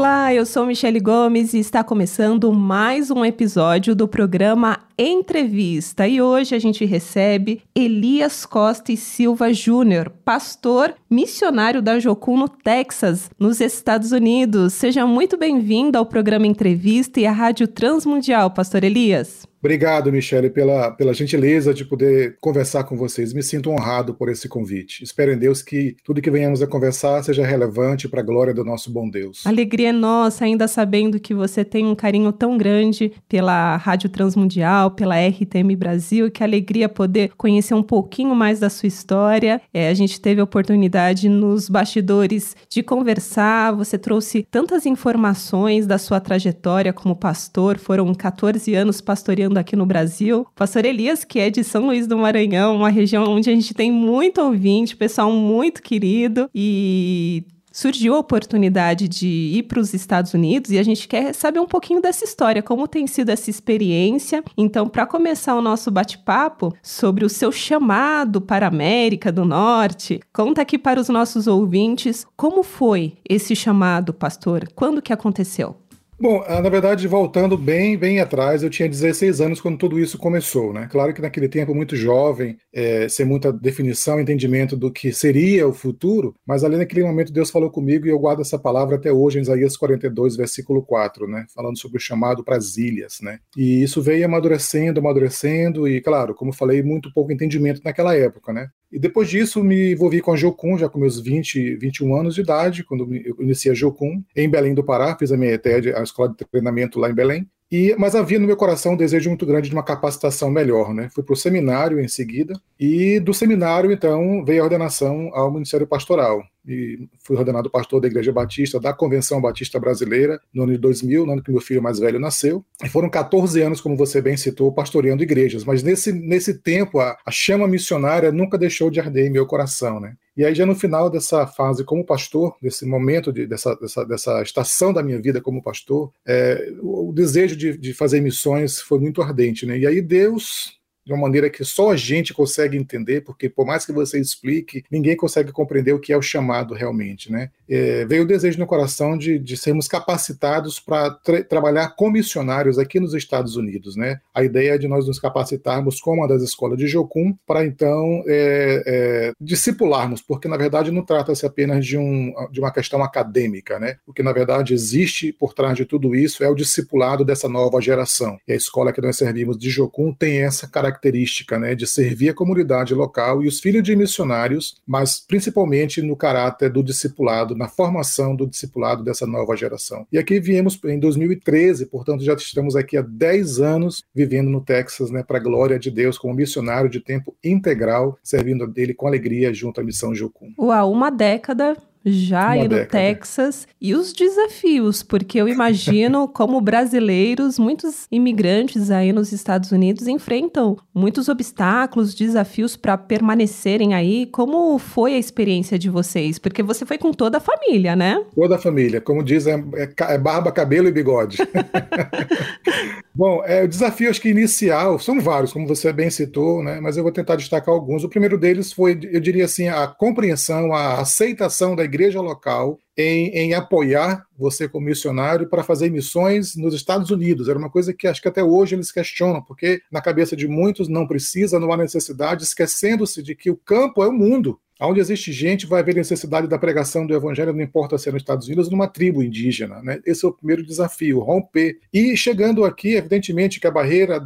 Olá, eu sou Michele Gomes e está começando mais um episódio do programa Entrevista. E hoje a gente recebe Elias Costa e Silva Júnior, pastor missionário da Jocum no Texas, nos Estados Unidos. Seja muito bem-vindo ao programa Entrevista e à Rádio Transmundial, pastor Elias. Obrigado, Michele, pela, pela gentileza de poder conversar com vocês. Me sinto honrado por esse convite. Espero em Deus que tudo que venhamos a conversar seja relevante para a glória do nosso bom Deus. Alegria é nossa, ainda sabendo que você tem um carinho tão grande pela Rádio Transmundial, pela RTM Brasil. Que alegria poder conhecer um pouquinho mais da sua história. É, a gente teve a oportunidade nos bastidores de conversar. Você trouxe tantas informações da sua trajetória como pastor. Foram 14 anos pastoreando aqui no Brasil. Pastor Elias, que é de São Luís do Maranhão, uma região onde a gente tem muito ouvinte, pessoal muito querido e surgiu a oportunidade de ir para os Estados Unidos e a gente quer saber um pouquinho dessa história, como tem sido essa experiência. Então, para começar o nosso bate-papo sobre o seu chamado para a América do Norte, conta aqui para os nossos ouvintes como foi esse chamado, pastor? Quando que aconteceu? Bom, ah, na verdade, voltando bem, bem atrás, eu tinha 16 anos quando tudo isso começou, né? Claro que naquele tempo muito jovem, é, sem muita definição, entendimento do que seria o futuro, mas ali naquele momento Deus falou comigo e eu guardo essa palavra até hoje em Isaías 42, versículo 4, né? Falando sobre o chamado para as ilhas, né? E isso veio amadurecendo, amadurecendo e, claro, como falei, muito pouco entendimento naquela época, né? E depois disso me envolvi com a Jocum, já com meus 20, 21 anos de idade, quando eu iniciei a Jocum, em Belém do Pará, fiz a minha ETED, a escola de treinamento lá em Belém. E, mas havia no meu coração um desejo muito grande de uma capacitação melhor, né? Fui para o seminário em seguida, e do seminário, então, veio a ordenação ao Ministério Pastoral e fui ordenado pastor da Igreja Batista, da Convenção Batista Brasileira, no ano de 2000, no ano que meu filho mais velho nasceu. E foram 14 anos, como você bem citou, pastoreando igrejas. Mas nesse, nesse tempo, a, a chama missionária nunca deixou de arder em meu coração, né? E aí, já no final dessa fase como pastor, desse momento, de, dessa, dessa, dessa estação da minha vida como pastor, é, o, o desejo de, de fazer missões foi muito ardente, né? E aí Deus de uma maneira que só a gente consegue entender, porque por mais que você explique, ninguém consegue compreender o que é o chamado realmente, né? É, veio o desejo no coração de, de sermos capacitados para tra trabalhar com missionários aqui nos Estados Unidos, né? A ideia é de nós nos capacitarmos com uma das escolas de Jocum para então é, é, discipularmos, porque na verdade não trata-se apenas de, um, de uma questão acadêmica, né? O que na verdade existe por trás de tudo isso é o discipulado dessa nova geração. E a escola que nós servimos de Jocum tem essa característica característica né, de servir a comunidade local e os filhos de missionários, mas principalmente no caráter do discipulado, na formação do discipulado dessa nova geração. E aqui viemos em 2013, portanto já estamos aqui há 10 anos vivendo no Texas, né, para a glória de Deus, como missionário de tempo integral, servindo a dele com alegria junto à missão Jocum. Uau, uma década já aí no Texas e os desafios, porque eu imagino como brasileiros, muitos imigrantes aí nos Estados Unidos enfrentam muitos obstáculos, desafios para permanecerem aí. Como foi a experiência de vocês? Porque você foi com toda a família, né? Toda a família, como diz, é, é, é barba, cabelo e bigode. Bom, é, o desafio acho que inicial, são vários, como você bem citou, né? Mas eu vou tentar destacar alguns. O primeiro deles foi, eu diria assim, a compreensão, a aceitação da igreja local em, em, apoiar você como missionário para fazer missões nos Estados Unidos. Era uma coisa que acho que até hoje eles questionam, porque na cabeça de muitos não precisa, não há necessidade, esquecendo-se de que o campo é o mundo. Onde existe gente, vai haver necessidade da pregação do evangelho, não importa se é nos Estados Unidos ou numa tribo indígena. Né? Esse é o primeiro desafio, romper. E chegando aqui, evidentemente que a barreira,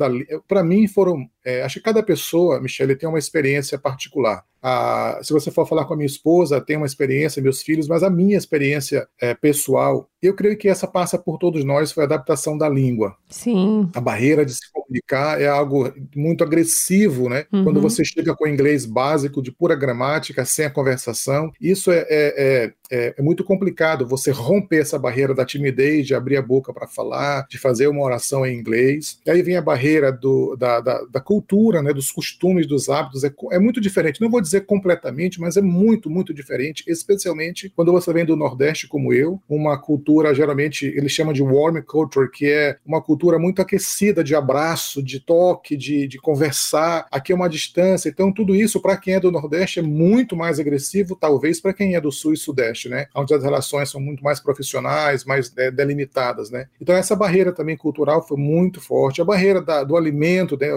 para mim, foram. É, acho que cada pessoa, Michele, tem uma experiência particular. Ah, se você for falar com a minha esposa, tem uma experiência, meus filhos, mas a minha experiência é, pessoal, eu creio que essa passa por todos nós, foi a adaptação da língua. Sim. A barreira de se comunicar é algo muito agressivo, né? Uhum. Quando você chega com inglês básico, de pura gramática, sem a conversação, isso é, é, é, é, é muito complicado, você romper essa barreira da timidez, de abrir a boca para falar, de fazer uma oração em inglês. E aí vem a barreira do, da, da, da cultura, né, dos costumes, dos hábitos, é, é muito diferente. Não vou dizer completamente, mas é muito, muito diferente, especialmente quando você vem do Nordeste como eu, uma cultura geralmente eles chamam de warm culture, que é uma cultura muito aquecida de abraço, de toque, de, de conversar. Aqui é uma distância, então tudo isso para quem é do Nordeste é muito mais agressivo, talvez para quem é do Sul e Sudeste, né, onde as relações são muito mais profissionais, mais é, delimitadas, né. Então essa barreira também cultural foi muito forte. A barreira da, do alimento, né,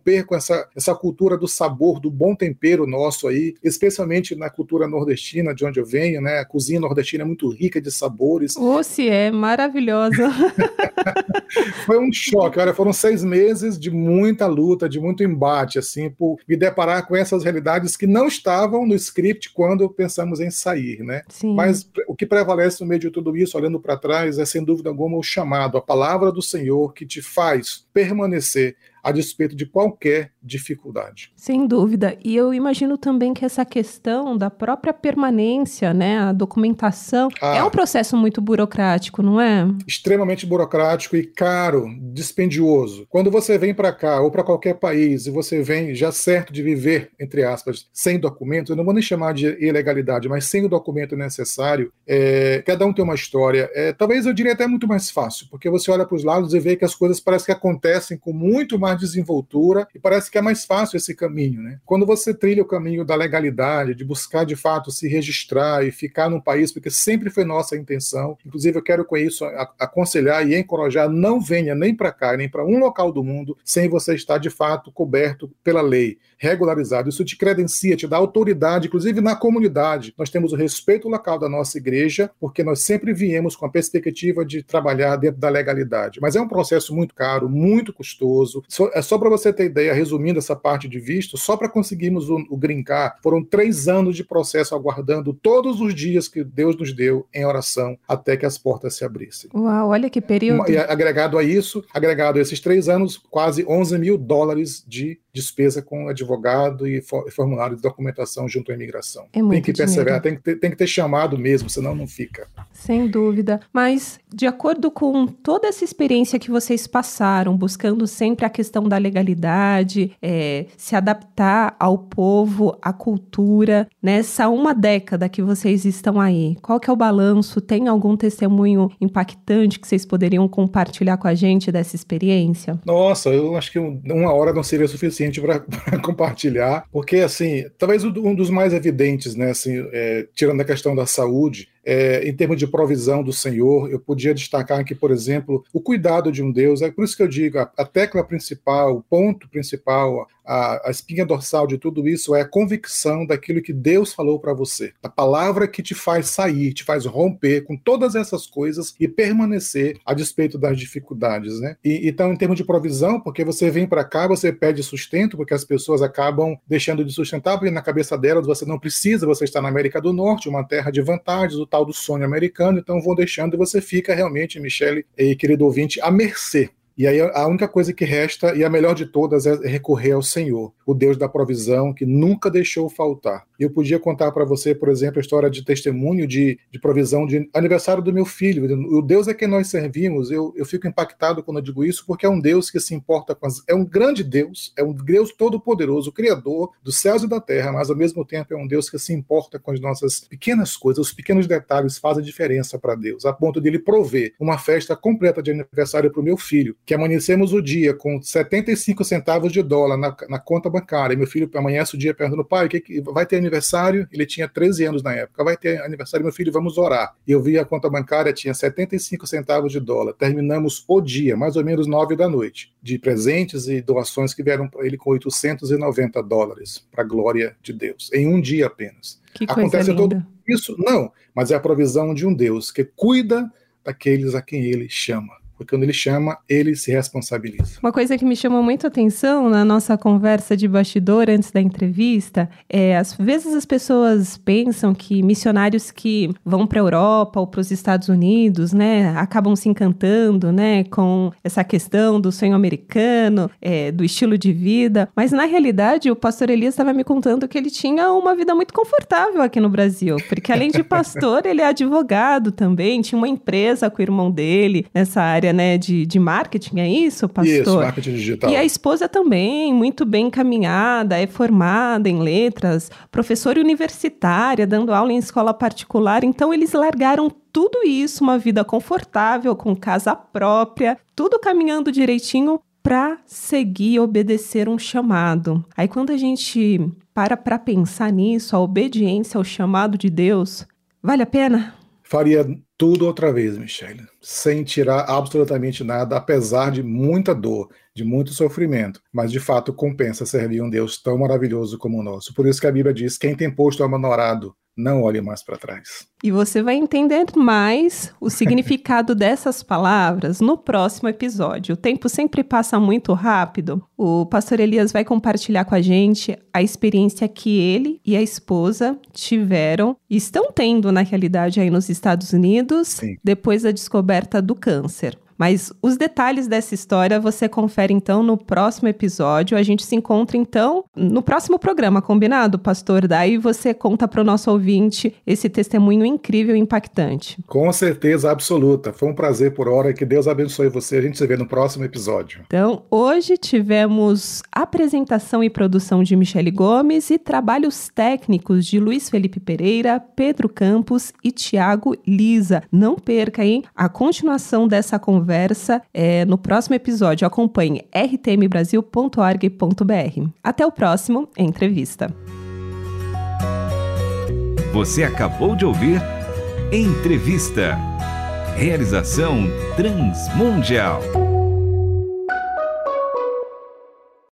romper com essa, essa cultura do sabor, do bom tempero nosso aí, especialmente na cultura nordestina, de onde eu venho, né? A cozinha nordestina é muito rica de sabores. Ô, se é maravilhosa. Foi um choque, olha, foram seis meses de muita luta, de muito embate, assim, por me deparar com essas realidades que não estavam no script quando pensamos em sair, né? Sim. Mas o que prevalece no meio de tudo isso, olhando para trás, é sem dúvida alguma o chamado, a palavra do Senhor que te faz permanecer a despeito de qualquer dificuldade. Sem dúvida. E eu imagino também que essa questão da própria permanência, né, a documentação, ah, é um processo muito burocrático, não é? Extremamente burocrático e caro, dispendioso. Quando você vem para cá ou para qualquer país e você vem já certo de viver, entre aspas, sem documento, eu não vou nem chamar de ilegalidade, mas sem o documento necessário, é, cada um tem uma história. É, talvez eu diria até muito mais fácil, porque você olha para os lados e vê que as coisas parecem que acontecem com muito mais desenvoltura e parece que é mais fácil esse caminho, né? Quando você trilha o caminho da legalidade, de buscar de fato se registrar e ficar num país, porque sempre foi nossa intenção, inclusive eu quero com isso aconselhar e encorajar, não venha nem para cá, nem para um local do mundo sem você estar de fato coberto pela lei, regularizado. Isso te credencia, te dá autoridade, inclusive na comunidade. Nós temos o respeito local da nossa igreja, porque nós sempre viemos com a perspectiva de trabalhar dentro da legalidade. Mas é um processo muito caro, muito custoso. É só para você ter ideia, resumindo essa parte de visto, só para conseguirmos o, o green card, foram três anos de processo aguardando todos os dias que Deus nos deu em oração até que as portas se abrissem. Uau, olha que período. E agregado a isso, agregado a esses três anos, quase 11 mil dólares de despesa com advogado e formulário de documentação junto à imigração. É tem que perseverar, tem que, ter, tem que ter chamado mesmo, senão não fica. Sem dúvida. Mas, de acordo com toda essa experiência que vocês passaram, buscando sempre a questão da legalidade, é, se adaptar ao povo, à cultura, nessa uma década que vocês estão aí, qual que é o balanço? Tem algum testemunho impactante que vocês poderiam compartilhar com a gente dessa experiência? Nossa, eu acho que uma hora não seria suficiente suficiente para compartilhar, porque assim, talvez um dos mais evidentes, né, assim, é, tirando a questão da saúde, é, em termos de provisão do Senhor, eu podia destacar aqui, por exemplo, o cuidado de um Deus. É por isso que eu digo, a, a tecla principal, o ponto principal, a, a, espinha dorsal de tudo isso é a convicção daquilo que Deus falou para você. A palavra que te faz sair, te faz romper com todas essas coisas e permanecer a despeito das dificuldades, né? E, então, em termos de provisão, porque você vem para cá, você pede sustento, porque as pessoas acabam deixando de sustentar, porque na cabeça delas você não precisa, você está na América do Norte, uma terra de vantagens, tal do sonho americano, então vão deixando e você fica realmente, Michele e querido ouvinte, à mercê e aí a única coisa que resta, e a melhor de todas, é recorrer ao Senhor, o Deus da provisão, que nunca deixou faltar. Eu podia contar para você, por exemplo, a história de testemunho de, de provisão de aniversário do meu filho. O Deus é quem nós servimos. Eu, eu fico impactado quando eu digo isso, porque é um Deus que se importa com as. É um grande Deus, é um Deus todo-poderoso, Criador dos céus e da terra, mas ao mesmo tempo é um Deus que se importa com as nossas pequenas coisas, os pequenos detalhes fazem diferença para Deus, a ponto de ele prover uma festa completa de aniversário para o meu filho que amanhecemos o dia com 75 centavos de dólar na, na conta bancária. E meu filho amanhece o dia perguntando, pai, que, que vai ter aniversário? Ele tinha 13 anos na época. Vai ter aniversário, meu filho, vamos orar. E eu vi a conta bancária, tinha 75 centavos de dólar. Terminamos o dia, mais ou menos 9 da noite, de presentes e doações que vieram para ele com 890 dólares, para a glória de Deus, em um dia apenas. Que Acontece todo isso? Não, mas é a provisão de um Deus que cuida daqueles a quem ele chama porque quando ele chama, ele se responsabiliza. Uma coisa que me chamou muito a atenção na nossa conversa de bastidor antes da entrevista é, às vezes as pessoas pensam que missionários que vão para a Europa ou para os Estados Unidos, né, acabam se encantando, né, com essa questão do sonho americano, é, do estilo de vida, mas na realidade o pastor Elias estava me contando que ele tinha uma vida muito confortável aqui no Brasil, porque além de pastor, ele é advogado também, tinha uma empresa com o irmão dele nessa área área né, de, de marketing, é isso, pastor? Isso, marketing digital. E a esposa também, muito bem encaminhada, é formada em letras, professora universitária, dando aula em escola particular. Então, eles largaram tudo isso, uma vida confortável, com casa própria, tudo caminhando direitinho para seguir e obedecer um chamado. Aí quando a gente para para pensar nisso, a obediência ao chamado de Deus, vale a pena? Faria tudo outra vez, Michelle, sem tirar absolutamente nada, apesar de muita dor, de muito sofrimento, mas de fato compensa servir um Deus tão maravilhoso como o nosso. Por isso que a Bíblia diz: quem tem posto a mão no arado, não olhe mais para trás. E você vai entender mais o significado dessas palavras no próximo episódio. O tempo sempre passa muito rápido. O pastor Elias vai compartilhar com a gente a experiência que ele e a esposa tiveram e estão tendo na realidade aí nos Estados Unidos Sim. depois da descoberta do câncer. Mas os detalhes dessa história você confere então no próximo episódio. A gente se encontra então no próximo programa, combinado, pastor? Daí você conta para o nosso ouvinte esse testemunho incrível e impactante. Com certeza absoluta. Foi um prazer por hora. Que Deus abençoe você. A gente se vê no próximo episódio. Então, hoje tivemos apresentação e produção de Michele Gomes e trabalhos técnicos de Luiz Felipe Pereira, Pedro Campos e Tiago Lisa. Não perca, hein? A continuação dessa conversa conversa é, no próximo episódio. Acompanhe rtmbrasil.org.br. Até o próximo Entrevista. Você acabou de ouvir Entrevista. Realização Transmundial.